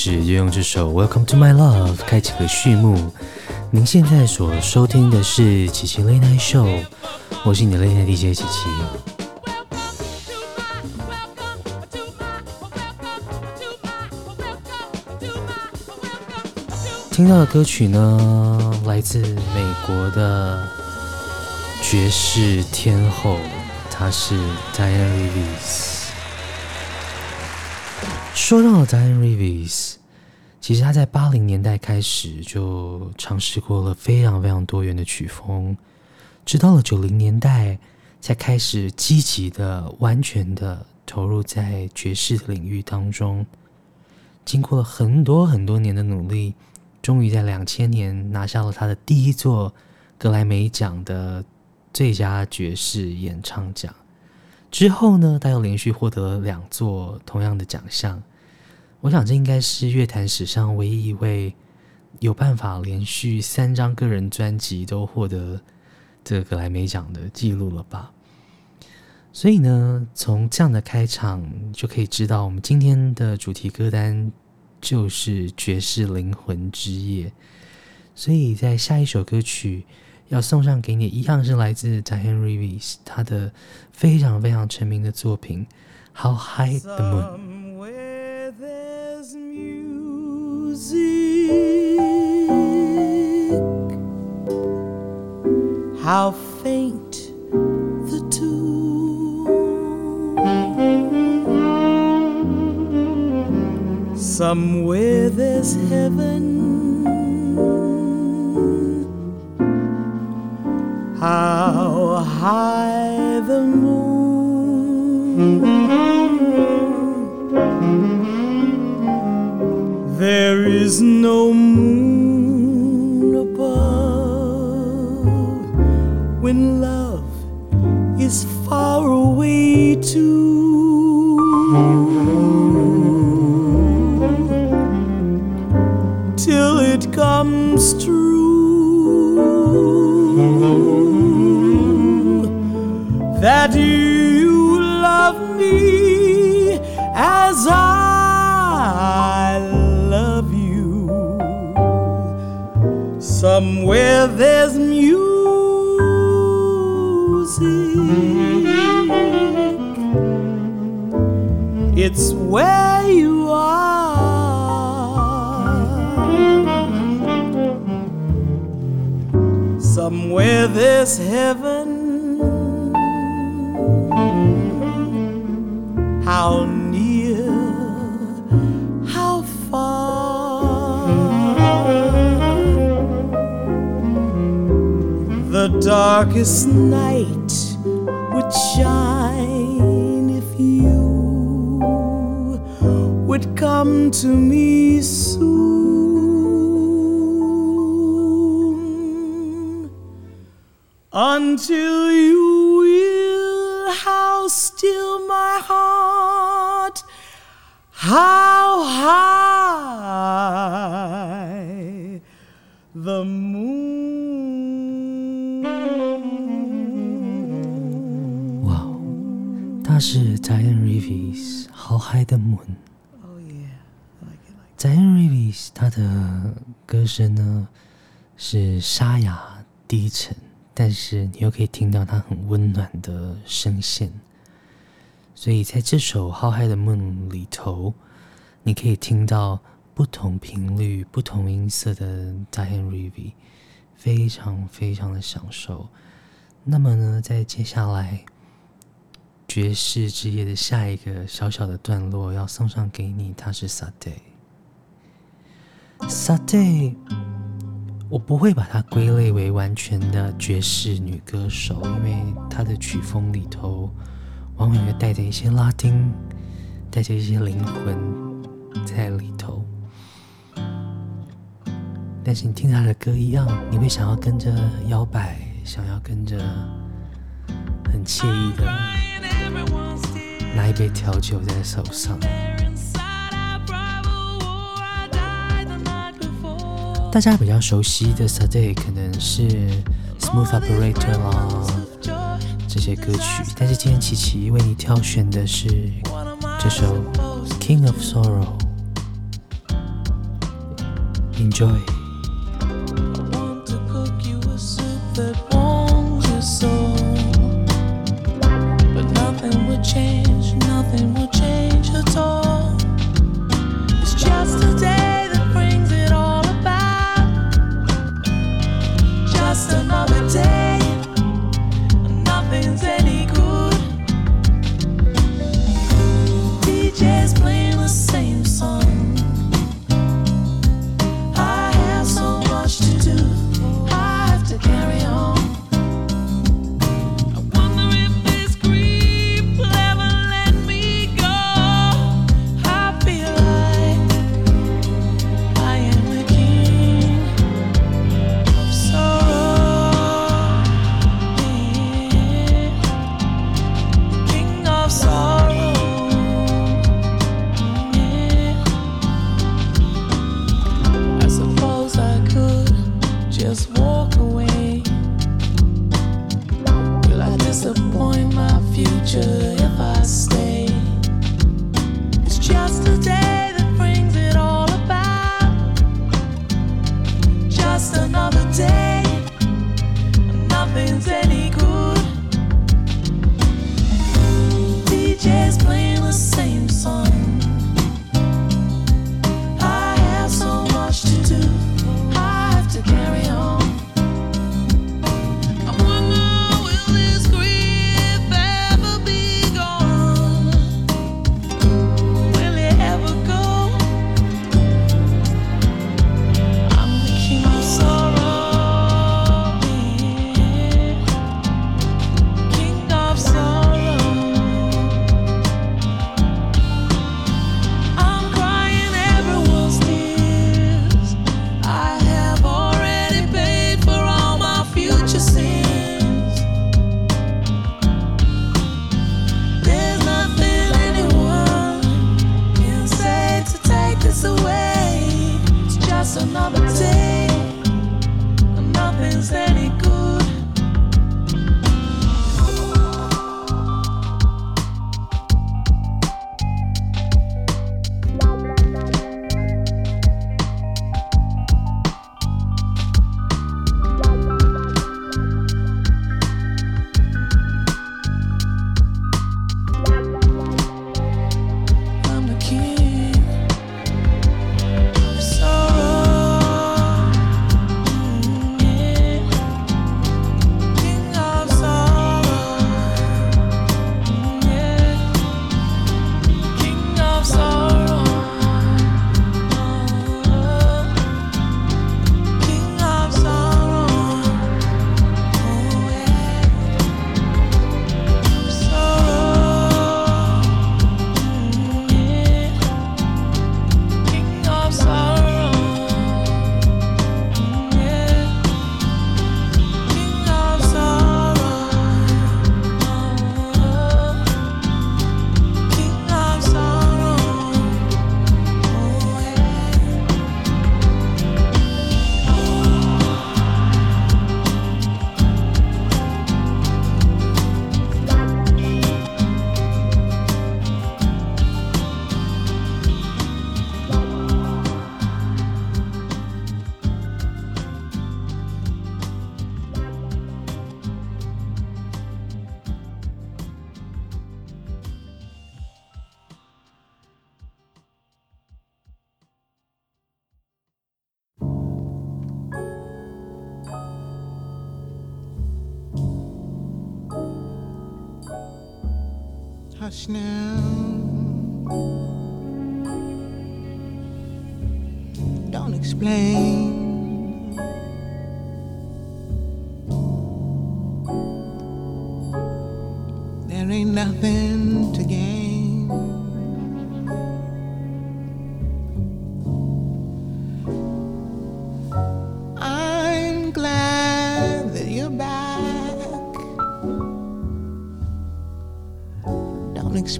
的一开始就用这首《Welcome to My Love》开启了序幕。您现在所收听的是琪琪 Late Night Show，我是你的 Late Night DJ 琪琪。听到的歌曲呢，来自美国的爵士天后，她是 Diana Reeves。说到了 Diane Reeves，其实他在八零年代开始就尝试过了非常非常多元的曲风，直到了九零年代才开始积极的、完全的投入在爵士的领域当中。经过了很多很多年的努力，终于在两千年拿下了他的第一座格莱美奖的最佳爵士演唱奖。之后呢，他又连续获得了两座同样的奖项。我想这应该是乐坛史上唯一一位有办法连续三张个人专辑都获得这个格莱美奖的记录了吧？所以呢，从这样的开场就可以知道，我们今天的主题歌单就是爵士灵魂之夜。所以在下一首歌曲要送上给你，一样是来自 Diane Reeves 他的非常非常成名的作品《How High the Moon》。How faint the tune. Somewhere there's heaven. How high the moon. There is no moon above when love is far away too. Till it comes true Somewhere there's music. It's where you are. Somewhere there's heaven. How darkest night would shine if you would come to me soon. Until you will, how still my heart, how Diane Reeves，《。Oh I like it like Diane Reeves 她的歌声呢是沙哑低沉，但是你又可以听到她很温暖的声线。所以在这首《浩瀚的梦》里头，你可以听到不同频率、不同音色的 Diane Reeves，非常非常的享受。那么呢，在接下来爵士之夜的下一个小小的段落要送上给你，它是 Sade。Sade，我不会把它归类为完全的爵士女歌手，因为她的曲风里头往往会带着一些拉丁，带着一些灵魂在里头。但是你听她的歌一样，你会想要跟着摇摆，想要跟着很惬意的拿一杯调酒在手上。大家比较熟悉的 Sade 可能是 Smooth Operator 啦这些歌曲，但是今天琪琪为你挑选的是这首 King of Sorrow。Enjoy。 Change, nothing will change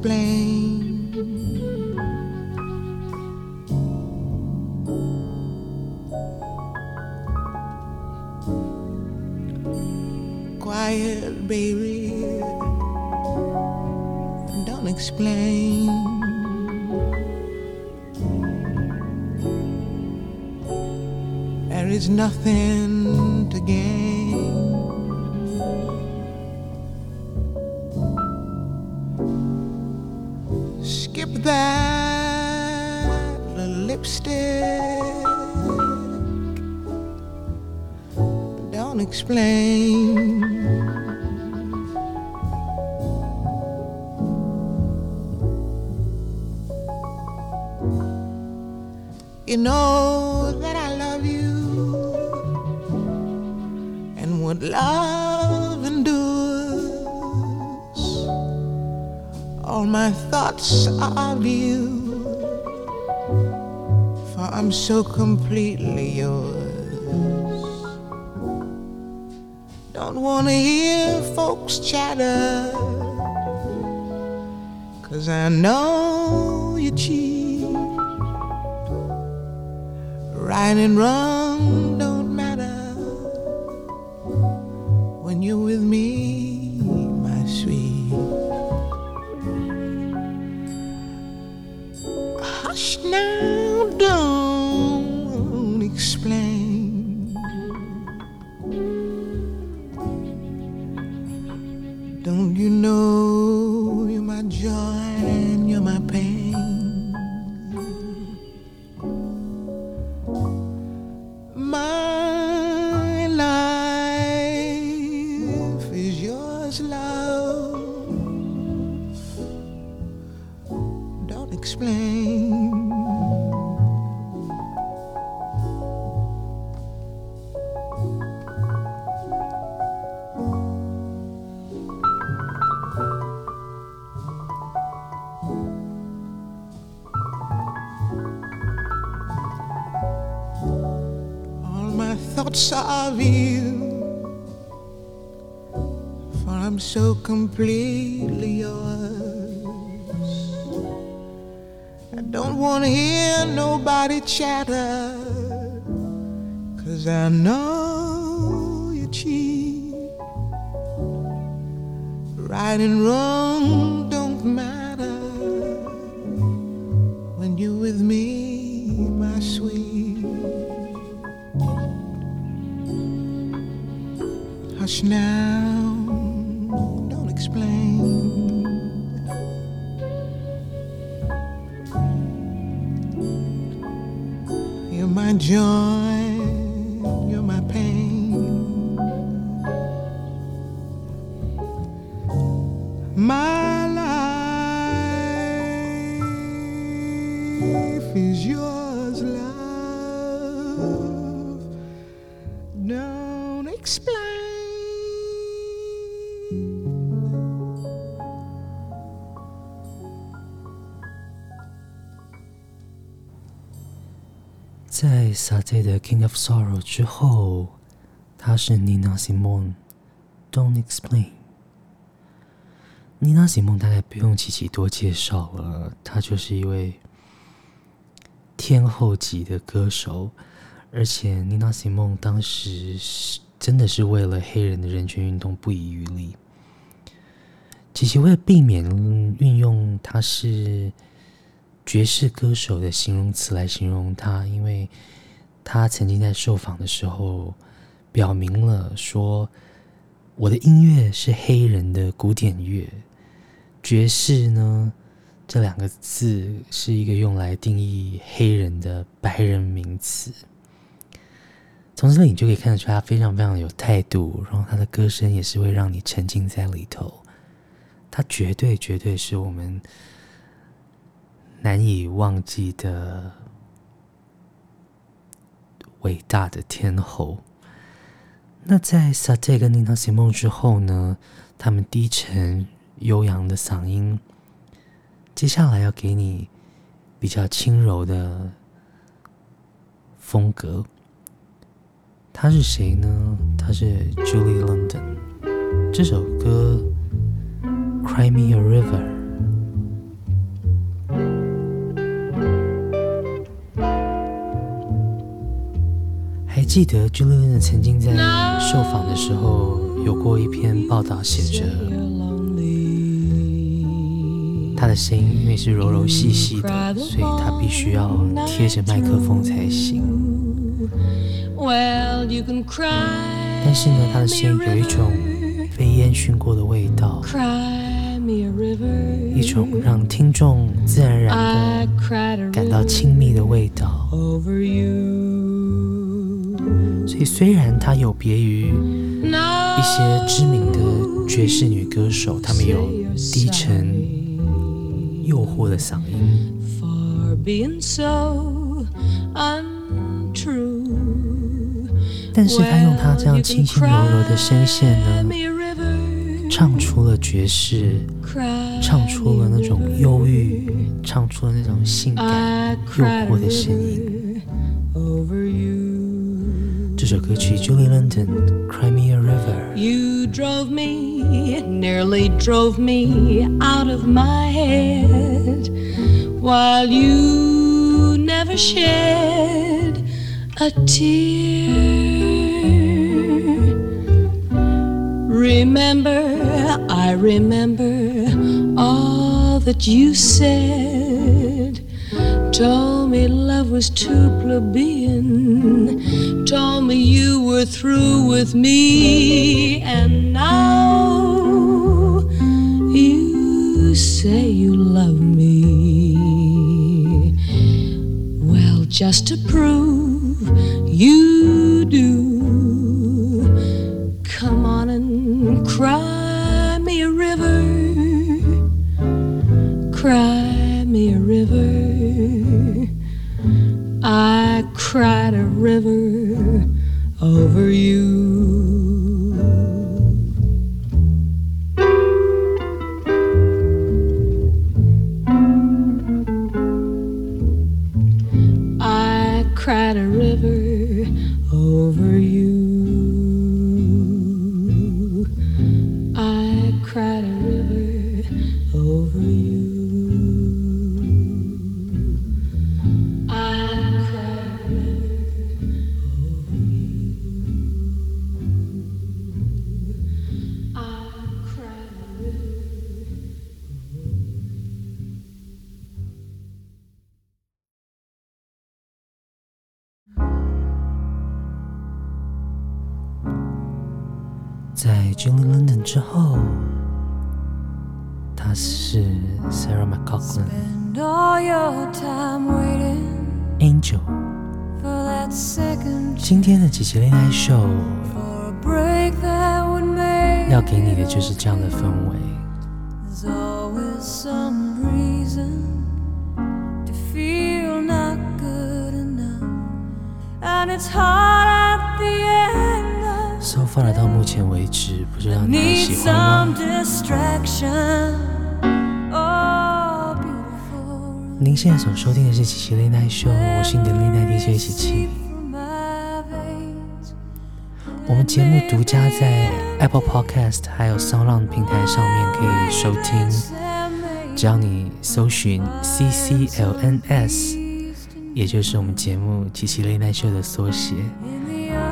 explain. Quiet, baby, don't explain. There is nothing. You know that I love you and what love endures. All my thoughts are of you, for I'm so completely yours. folks chatter. Cause I know you cheat. Right and wrong. You know you, for I'm so completely 在 Sade 的《King of Sorrow》之后，他是 Nina Simone，《Don't Explain》。妮娜·西蒙大概不用琪琪多介绍了，她就是一位天后级的歌手，而且妮娜·西蒙当时是真的是为了黑人的人权运动不遗余力。琪琪为了避免运用她是爵士歌手的形容词来形容他，因为他曾经在受访的时候表明了说，我的音乐是黑人的古典乐。爵士呢，这两个字是一个用来定义黑人的白人名词。从这里你就可以看得出，他非常非常有态度，然后他的歌声也是会让你沉浸在里头。他绝对绝对是我们难以忘记的伟大的天后。那在 Sade 跟 Nina Simone 之后呢，他们低沉。悠扬的嗓音，接下来要给你比较轻柔的风格。他是谁呢？他是 Julie London。这首歌《Cry Me a River》。还记得 Julie London 曾经在受访的时候有过一篇报道，写着。她的声音因为是柔柔细细的，所以她必须要贴着麦克风才行。但是呢，她的声音有一种被烟熏过的味道，一种让听众自然而然的感到亲密的味道。所以，虽然他有别于一些知名的爵士女歌手，她们有低沉。诱惑的嗓音，但是他用他这样轻轻柔柔的声线呢，唱出了爵士，唱出了那种忧郁，唱出了那种性感诱惑的声音。首歌曲 Julie London Cry Me a River。You drove me, nearly drove me out of my head, while you never shed a tear. Remember, I remember all that you said Told me love was too plebeian. Told me you were through with me. And now you say you love me. Well, just to prove you do, come on and cry cried a river over you. 秀要给你的就是这样的氛围。So far 到目前为止，不知道你喜欢吗？您现在所收听的是《奇奇恋爱秀》，我是你的恋爱 DJ 奇奇。我们节目独家在 Apple Podcast 还有 SoundOn 平台上面可以收听，只要你搜寻 CCLNS，也就是我们节目《琪琪恋爱秀》的缩写，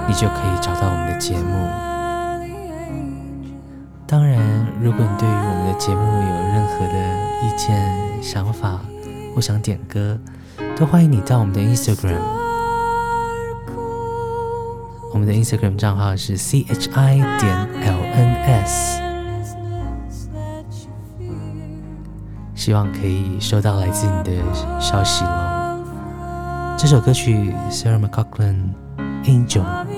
你就可以找到我们的节目。当然，如果你对于我们的节目有任何的意见、想法或想点歌，都欢迎你到我们的 Instagram。我们的 Instagram 账号是 C H I 点 L N S，希望可以收到来自你的消息喽。这首歌曲 Sarah McLachlan Angel。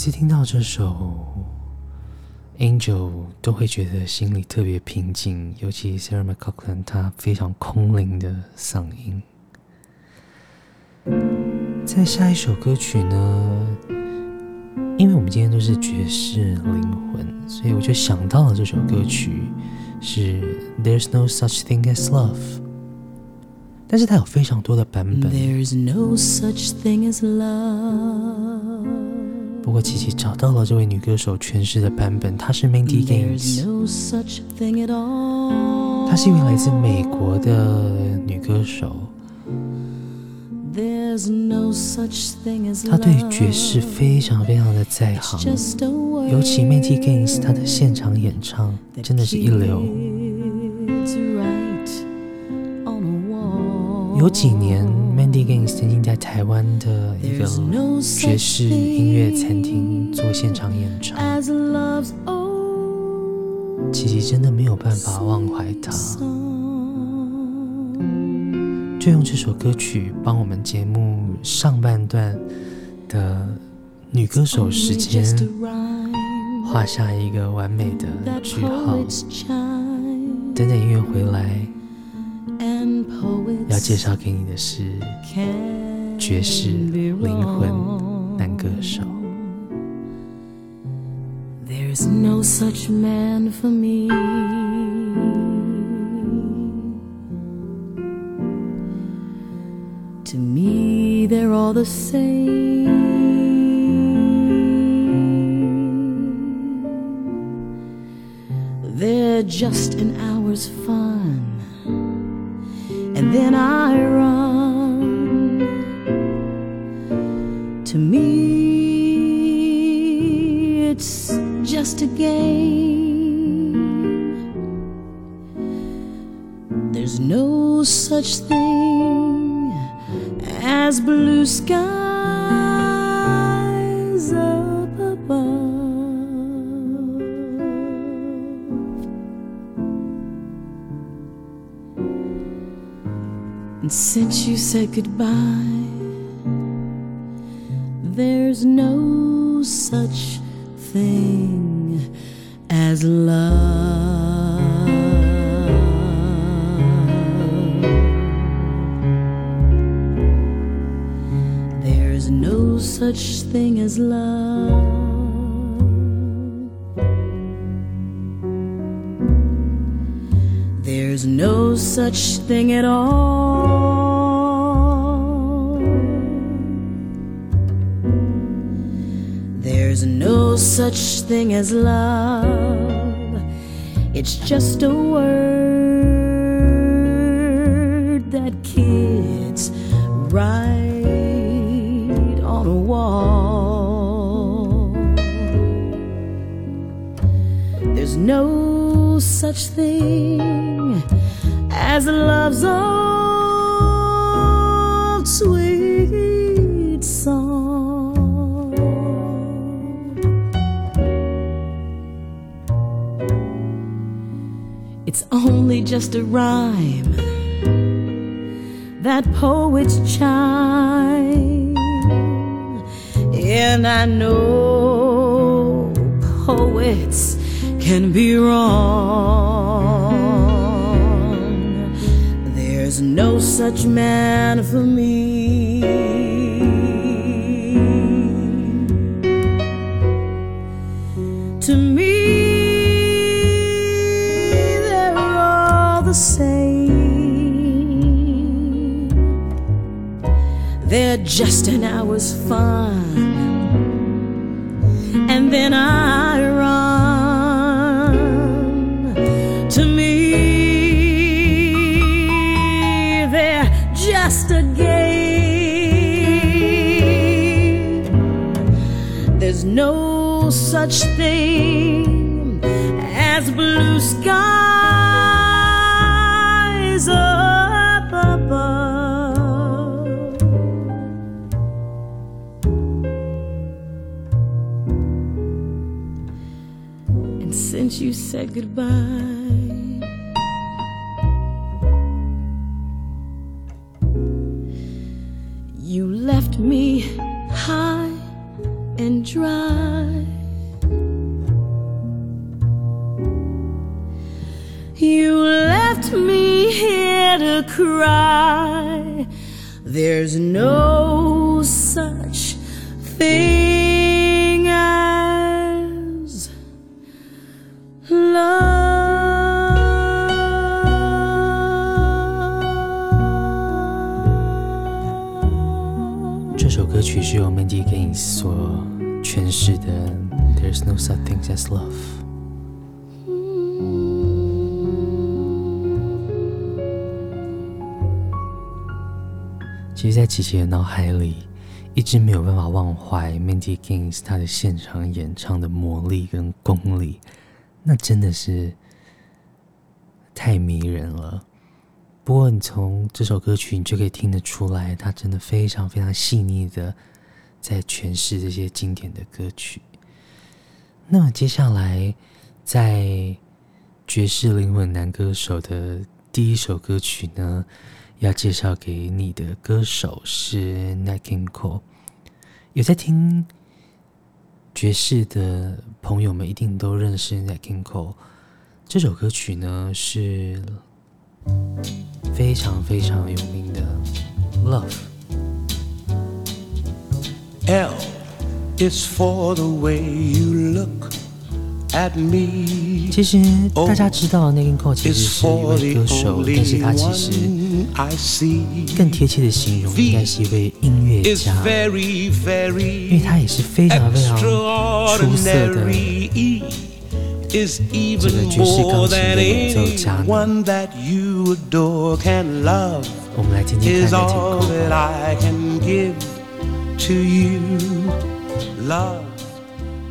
每次听到这首《Angel》，都会觉得心里特别平静，尤其 Sarah McLachlan 她非常空灵的嗓音。在下一首歌曲呢，因为我们今天都是爵士灵魂，所以我就想到了这首歌曲是《There's No Such Thing as Love》，但是它有非常多的版本。There's no such thing as love. 不过琪琪找到了这位女歌手诠释的版本，她是 Mandy Gaines。她是一位来自美国的女歌手。她对爵士非常非常的在行，尤其 Mandy Gaines 她的现场演唱真的是一流。有几年，Diggins 曾经在台湾的一个爵士音乐餐厅做现场演唱，琪琪真的没有办法忘怀他，就用这首歌曲帮我们节目上半段的女歌手时间画下一个完美的句号。等等音乐回来。要介 poets 绍给你的是 can 爵士 be 灵魂 wrong. 男歌手。 There's no such man for me. To me, they're all the same. They're just an hour's fun, and then I run. To me, it's just a game. There's no such thing as blue skies up above. And since you said goodbye, there's no such thing as love. There's no such thing as love. There's no such thing at all. There's no such thing as love. It's just a word that kids write on a wall. There's no such thing as love's old only just a rhyme that poets chime. And I know poets can be wrong. There's no such man for me. To me, Just an hour's fun. And then I run. To me, they're just a game. There's no such thing as blue skies said goodbye, you left me high and dry. You left me here to cry. There's no 其实，在琪琪的脑海里，一直没有办法忘怀 Mandy Gaines 他的现场演唱的魔力跟功力，那真的是太迷人了。不过，你从这首歌曲，你就可以听得出来，他真的非常非常细腻的在诠释这些经典的歌曲。那么，接下来在爵士灵魂男歌手的第一首歌曲呢，要介绍给你的歌手是 Nat King Cole。有在听爵士的朋友们一定都认识 Nat King Cole。这首歌曲呢是非常非常有名的《Love》。L is for the way you look. 其实大家知道 Nat King Cole 其实 Is 是一 for 位 the 歌手，但是 only 他其实 one I see. 更贴切的形容应该是一位音乐 Is 家， very, 因为 very 他也是非常非常出色的 extraordinary. E is 这个 even 爵士钢 more 琴 than 的演奏家呢。 anyone that you adore can love. 我们来听听 is 看 Nat all King that Cole。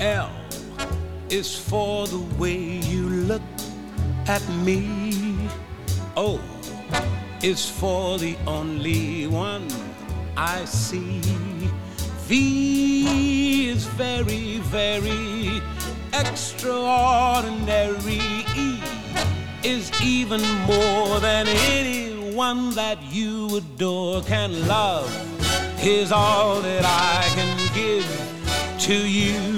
L is for the way you look at me. O is for the only one I see. V is very, very extraordinary. E is even more than anyone that you adore can love. Is all that I can give to you.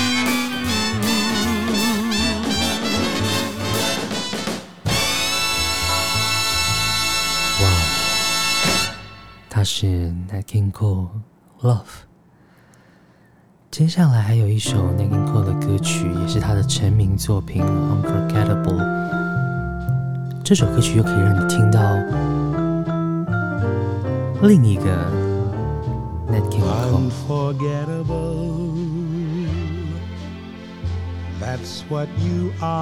他是 Nat King Cole Love。接下来还有一首 Nat King Cole 的歌曲，也是他的成名作品《Unforgettable》。这首歌曲又可以让你听到另一个 Nat King Cole。Unforgettable. That's what you are.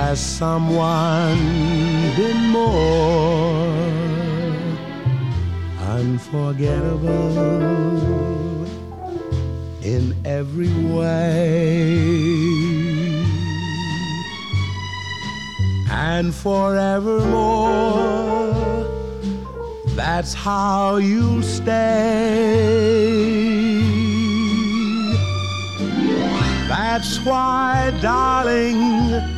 has someone been more unforgettable in every way. And forevermore, that's how you'll stay. That's why, darling,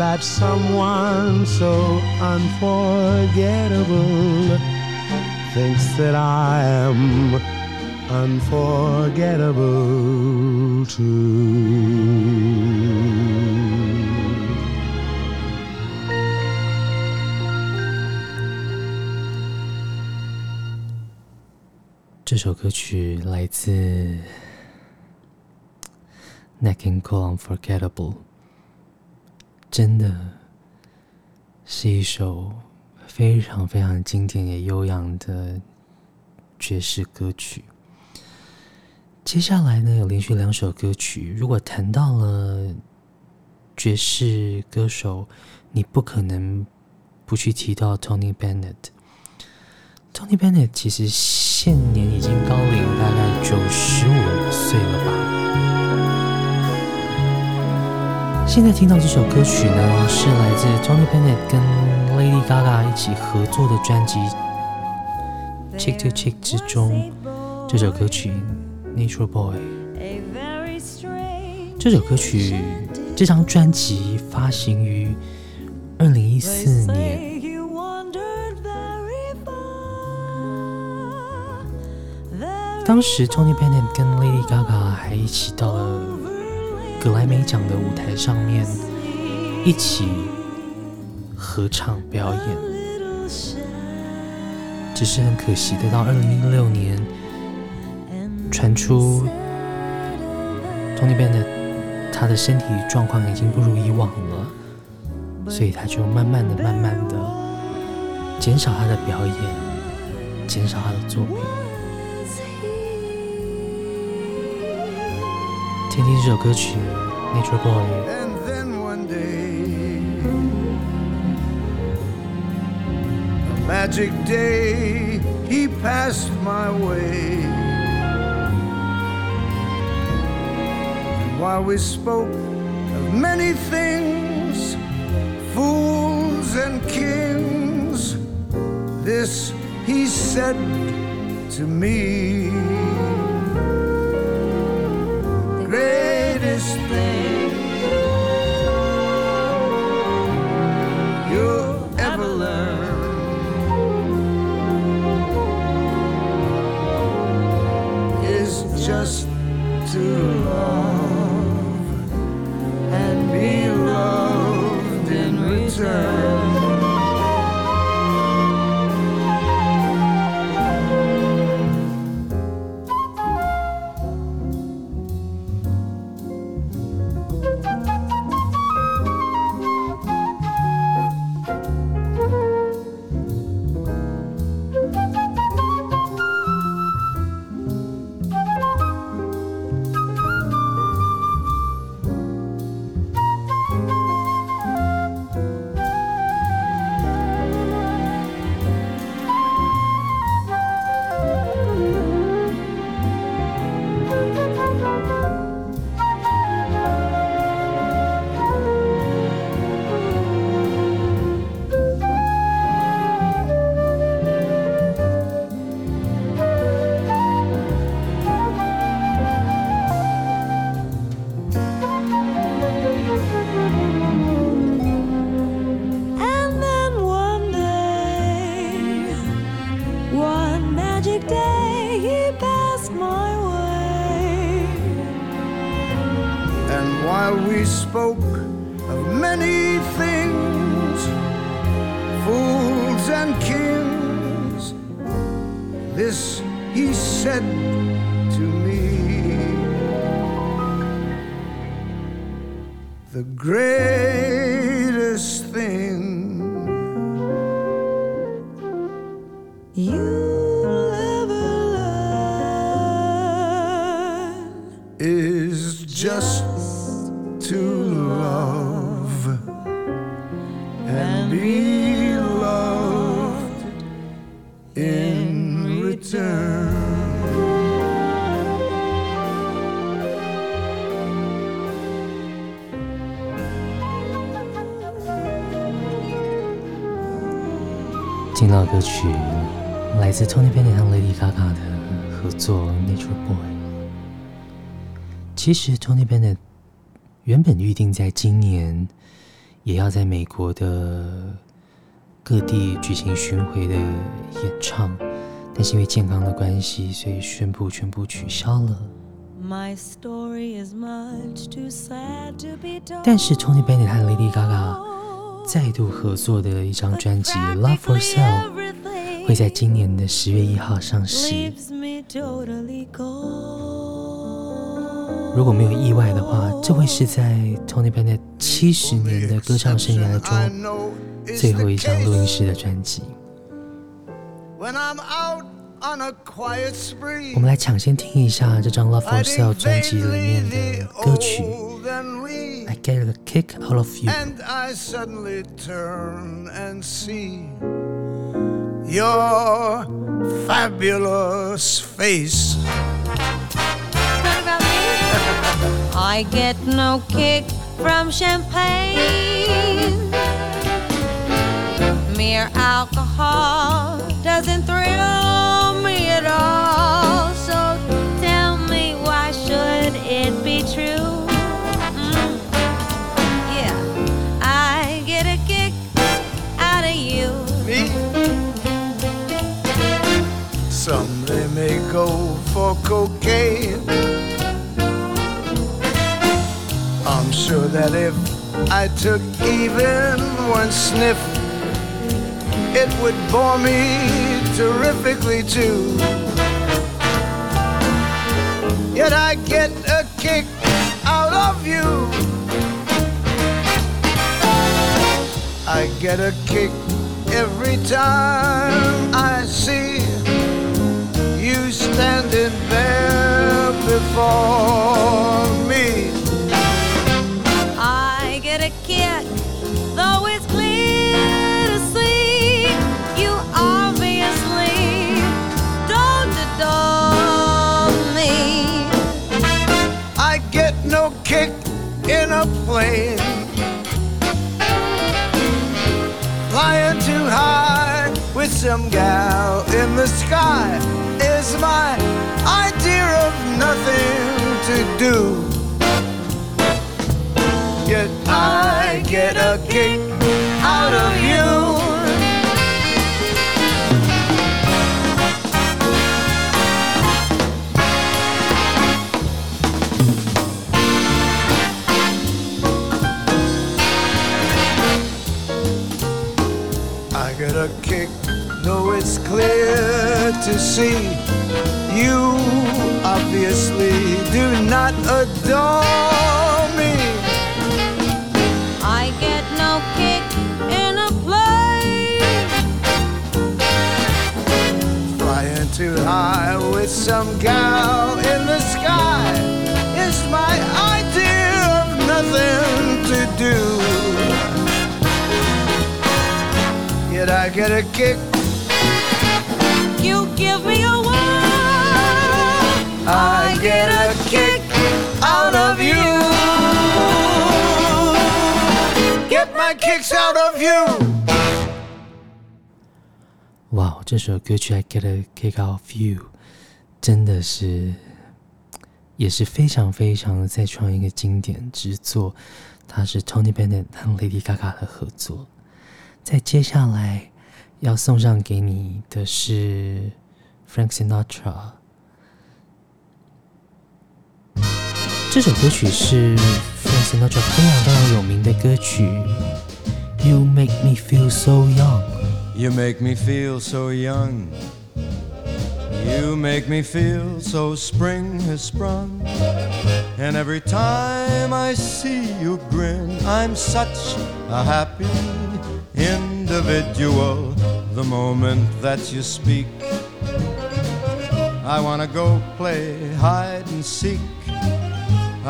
that someone so unforgettable thinks that I am unforgettable too. 这首歌曲来自 Nat King Cole Unforgettable。真的是一首非常非常经典也悠扬的爵士歌曲。接下来呢，有连续两首歌曲。如果谈到了爵士歌手，你不可能不去提到 Tony Bennett。Tony Bennett 其实现年已经高龄大概九十五岁了吧。现在听到这首歌曲呢，是来自 Tony Bennett 跟 Lady Gaga 一起合作的专辑《Chick to Chick》之中，这首歌曲《Nature Boy》。这首歌曲，这张专辑发行于二零一四年。当时 Tony Bennett 跟 Lady Gaga 还一起到了格莱美奖的舞台上面，一起合唱表演。只是很可惜的，到二零一六年传出 Tony Bennett 他的身体状况已经不如以往了，所以他就慢慢的、慢慢的减少他的表演，减少他的作品。听听这首歌曲《Nature Boy》。 And then one day, a magic day, he passed my way. And while we spoke of many things, fools and kings, this he said to me. 歌曲来自 Tony Bennett 和 Lady Gaga 的合作《Nature Boy》。其实 Tony Bennett 原本预定在今年也要在美国的各地举行巡回的演唱，但是因为健康的关系，所以宣布全部取消了。My story is much too sad to be. 但是 Tony Bennett 和 Lady Gaga 再度合作的一张专辑《Love for Sale》，会在今年的十月一号上市。如果没有意外的话，这会是在 Tony Bennett 七十年的歌唱生涯中最后一张录音室的专辑。我们来抢先听一下这张《Love for Sale》专辑里面的歌曲。，I Get a Kick Out of You。And I suddenly turn and see your fabulous face. What about me? I get no kick from champagne. Mere alcohol doesn't thrill me at all. So tell me why should it be true? May go for cocaine. I'm sure that if I took even one sniff, it would bore me terrifically too. Yet I get a kick out of you. I get a kick every time I see before me. I get a kick, though it's clear to see you obviously don't adore me. I get no kick in a plane. Flying too high with some gal in the sky is my idea of nothing to do. Yet I get a kick out of you. I get a kick, though it's clear to see you obviously do not adore me. I get no kick in a plane. Flying too high with some gal in the sky is my idea of nothing to do. Yet I get a kick, I get a kick out of you. Get my kicks out of you. 哇，这首歌曲《I Get a Kick Out of You》真的是也是非常非常的再创一个经典之作，它是 Tony Bennett 和 Lady Gaga 的合作。在接下来要送上给你的是 Frank Sinatra。这首歌曲是 Frank Sinatra 非常非常有名的歌曲《You Make Me Feel So Young》。 You make me feel so young. You make me feel so spring has sprung. And every time I see you grin, I'm such a happy individual. The moment that you speak, I wanna go play hide and seek.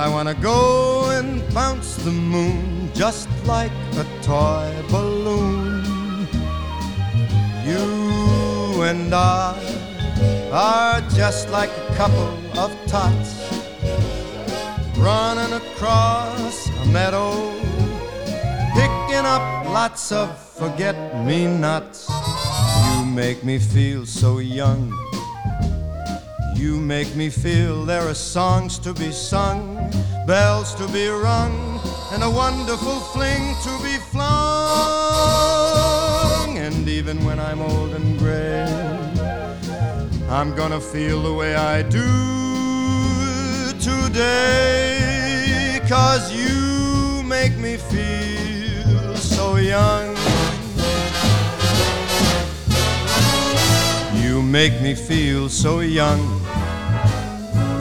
I wanna go and bounce the moon just like a toy balloon. You and I are just like a couple of tots running across a meadow, picking up lots of forget me nots. You make me feel so young. You make me feel there are songs to be sung, bells to be rung, and a wonderful fling to be flung. And even when I'm old and gray, I'm gonna feel the way I do today. Cause you make me feel so young. You make me feel so young.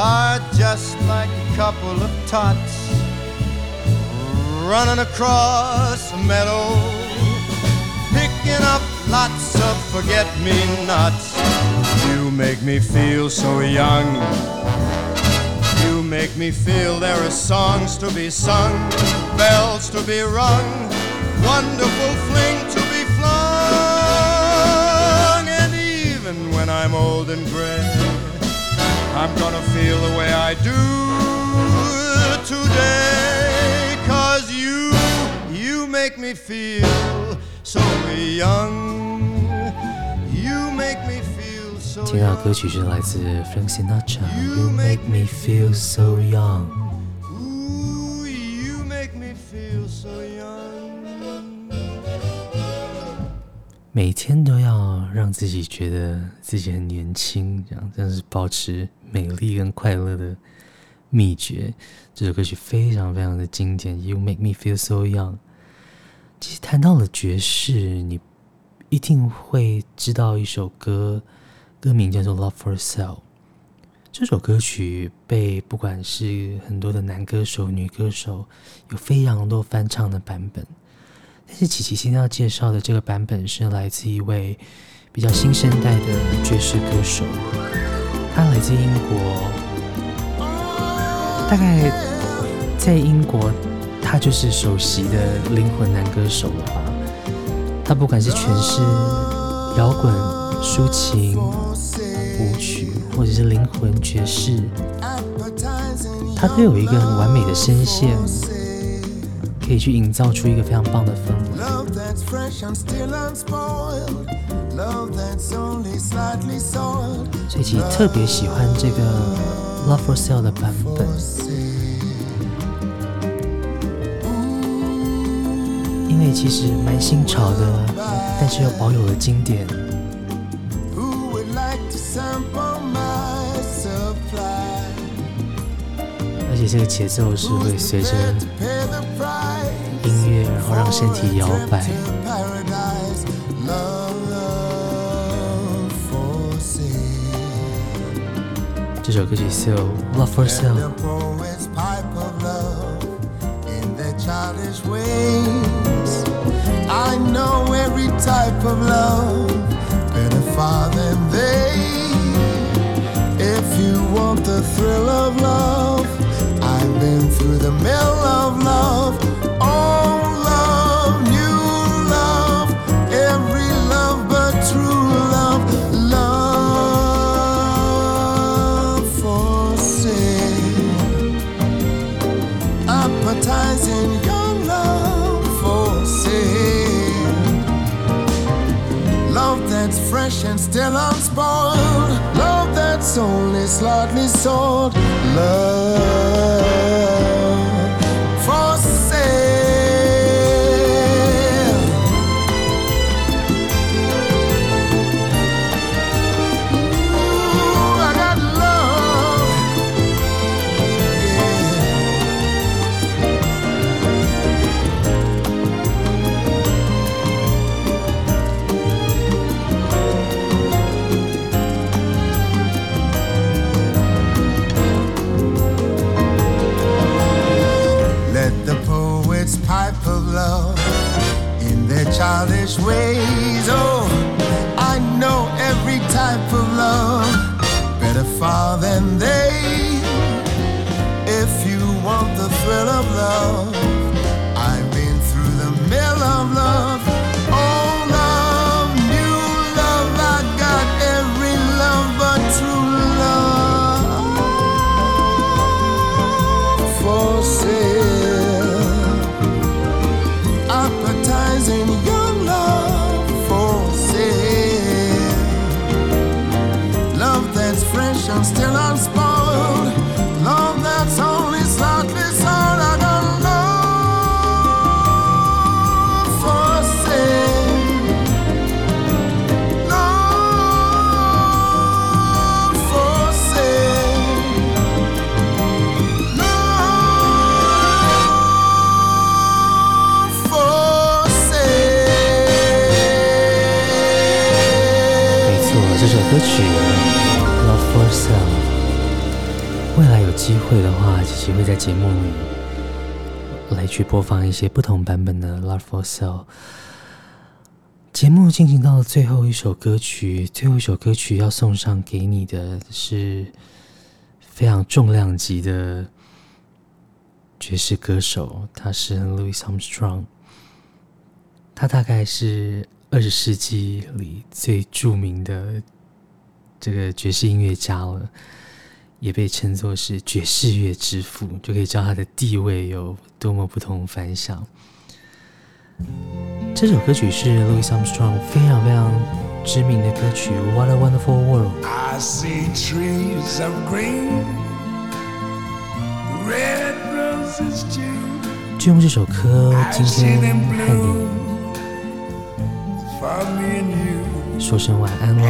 are just like a couple of tots running across a meadow, picking up lots of forget me nots. You make me feel so young. You make me feel there are songs to be sung, bells to be rung, wonderful fling to be flung. And even when I'm old and gray, I'm gonna feel the way I do today. Cause you, you make me feel so young. You make me feel so 听到的 young. 歌曲是来自 Frank Sinatra，《You Make Me Feel So Young》。Ooh, you make me feel so young. 每天都要让自己觉得自己很年轻，这样但是保持美丽跟快乐的秘诀。这首歌曲非常非常的经典，You Make Me Feel So Young。其实谈到了爵士，你一定会知道一首歌，歌名叫做《Love for Sale》。这首歌曲被不管是很多的男歌手、女歌手，有非常多翻唱的版本。但是琪琪今天要介绍的这个版本是来自一位比较新生代的爵士歌手，他来自英国，大概在英国，他就是首席的灵魂男歌手了吧？他不管是诠释摇滚、抒情、舞曲，或者是灵魂爵士，他都有一个很完美的声线，可以去营造出一个非常棒的氛围。所以其实特别喜欢这个 Love for Sale 的版本，因为其实蛮新潮的，但是又保有了经典。而且这个节奏是会随着音乐，然后让身体摇摆。这首歌曲《So Love for The Sale》， poets pipe of love in their childish ways. I know every type of love better far than they. If you want the thrill of love, I've been through the mill of love. Still unspoiled. Love that's only slightly sold. Love childish ways. Oh, I know every type of love better far than they. If you want the thrill of love, I've been through the mill of love. 未来有机会的话，琪琪会在节目里来去播放一些不同版本的《Love for Sale》。节目进行到了最后一首歌曲，最后一首歌曲要送上给你的是非常重量级的爵士歌手，他是 Louis Armstrong。他大概是二十世纪里最著名的这个爵士音乐家了，也被称作是爵士乐之父，就可以知道他的地位有多么不同凡响。这首歌曲是 Louis Armstrong 非常非常知名的歌曲《What a Wonderful World》。I see trees of green, red roses too. 就用这首歌今天和你.说声晚安喽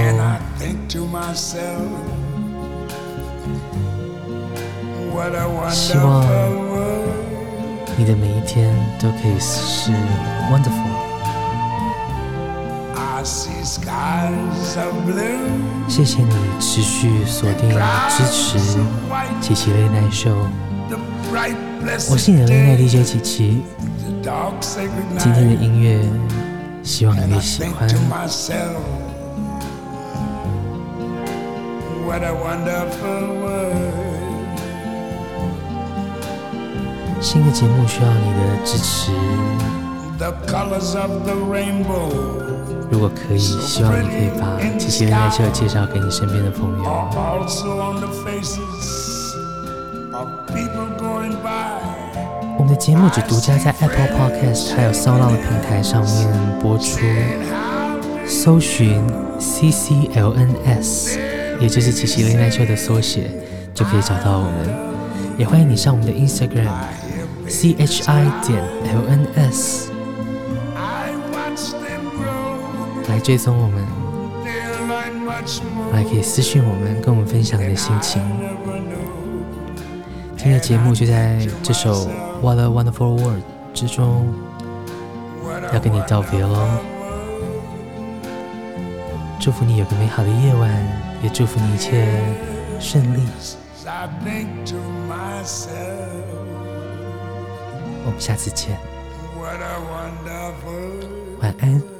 希望你的每一天都可以是 wonderful。谢谢你持续锁定支持琪琪类奈秀，the bright 我是你的 blessed 类奈 day, DJ 琪琪。今天的音乐，希望你会喜欢。what a wonderful world. 新的节目需要你的支持。The colors of the rainbow, 如果可以，希望你可以把琪些恋爱秋介绍给你身边的朋友。On the faces of people going by, 我们的节目只独家在 Apple Podcast 还有 s o n 的平台上面播出。搜寻 CCLNS，也就是七七恋爱秋的缩写，就可以找到我们。也欢迎你上我们的 Instagram。CHI 点 LNS 来追踪我们，They'll learn much more. 还可以私讯我们，跟我们分享你的心情。今天的节目就在这首《What a Wonderful World》之中要跟你道别喽。祝福你有个美好的夜晚，也祝福你一切顺利。I think to myself, 我们下次见。晚安。